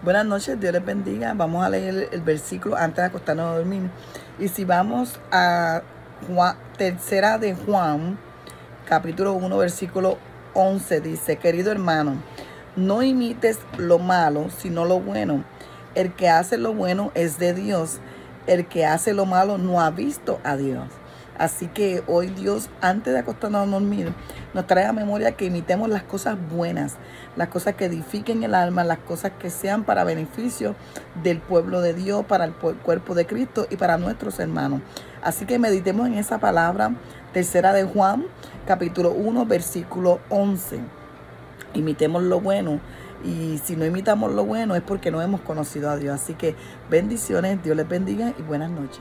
Buenas noches, Dios les bendiga. Vamos a leer el versículo antes de acostarnos a dormir. Y si vamos a Juan, tercera de Juan, capítulo 1, versículo 11, dice, querido hermano, no imites lo malo, sino lo bueno. El que hace lo bueno es de Dios. El que hace lo malo no ha visto a Dios. Así que hoy Dios, antes de acostarnos a dormir, nos trae a memoria que imitemos las cosas buenas, las cosas que edifiquen el alma, las cosas que sean para beneficio del pueblo de Dios, para el cuerpo de Cristo y para nuestros hermanos. Así que meditemos en esa palabra, tercera de Juan, capítulo 1, versículo 11. Imitemos lo bueno. Y si no imitamos lo bueno es porque no hemos conocido a Dios. Así que bendiciones, Dios les bendiga y buenas noches.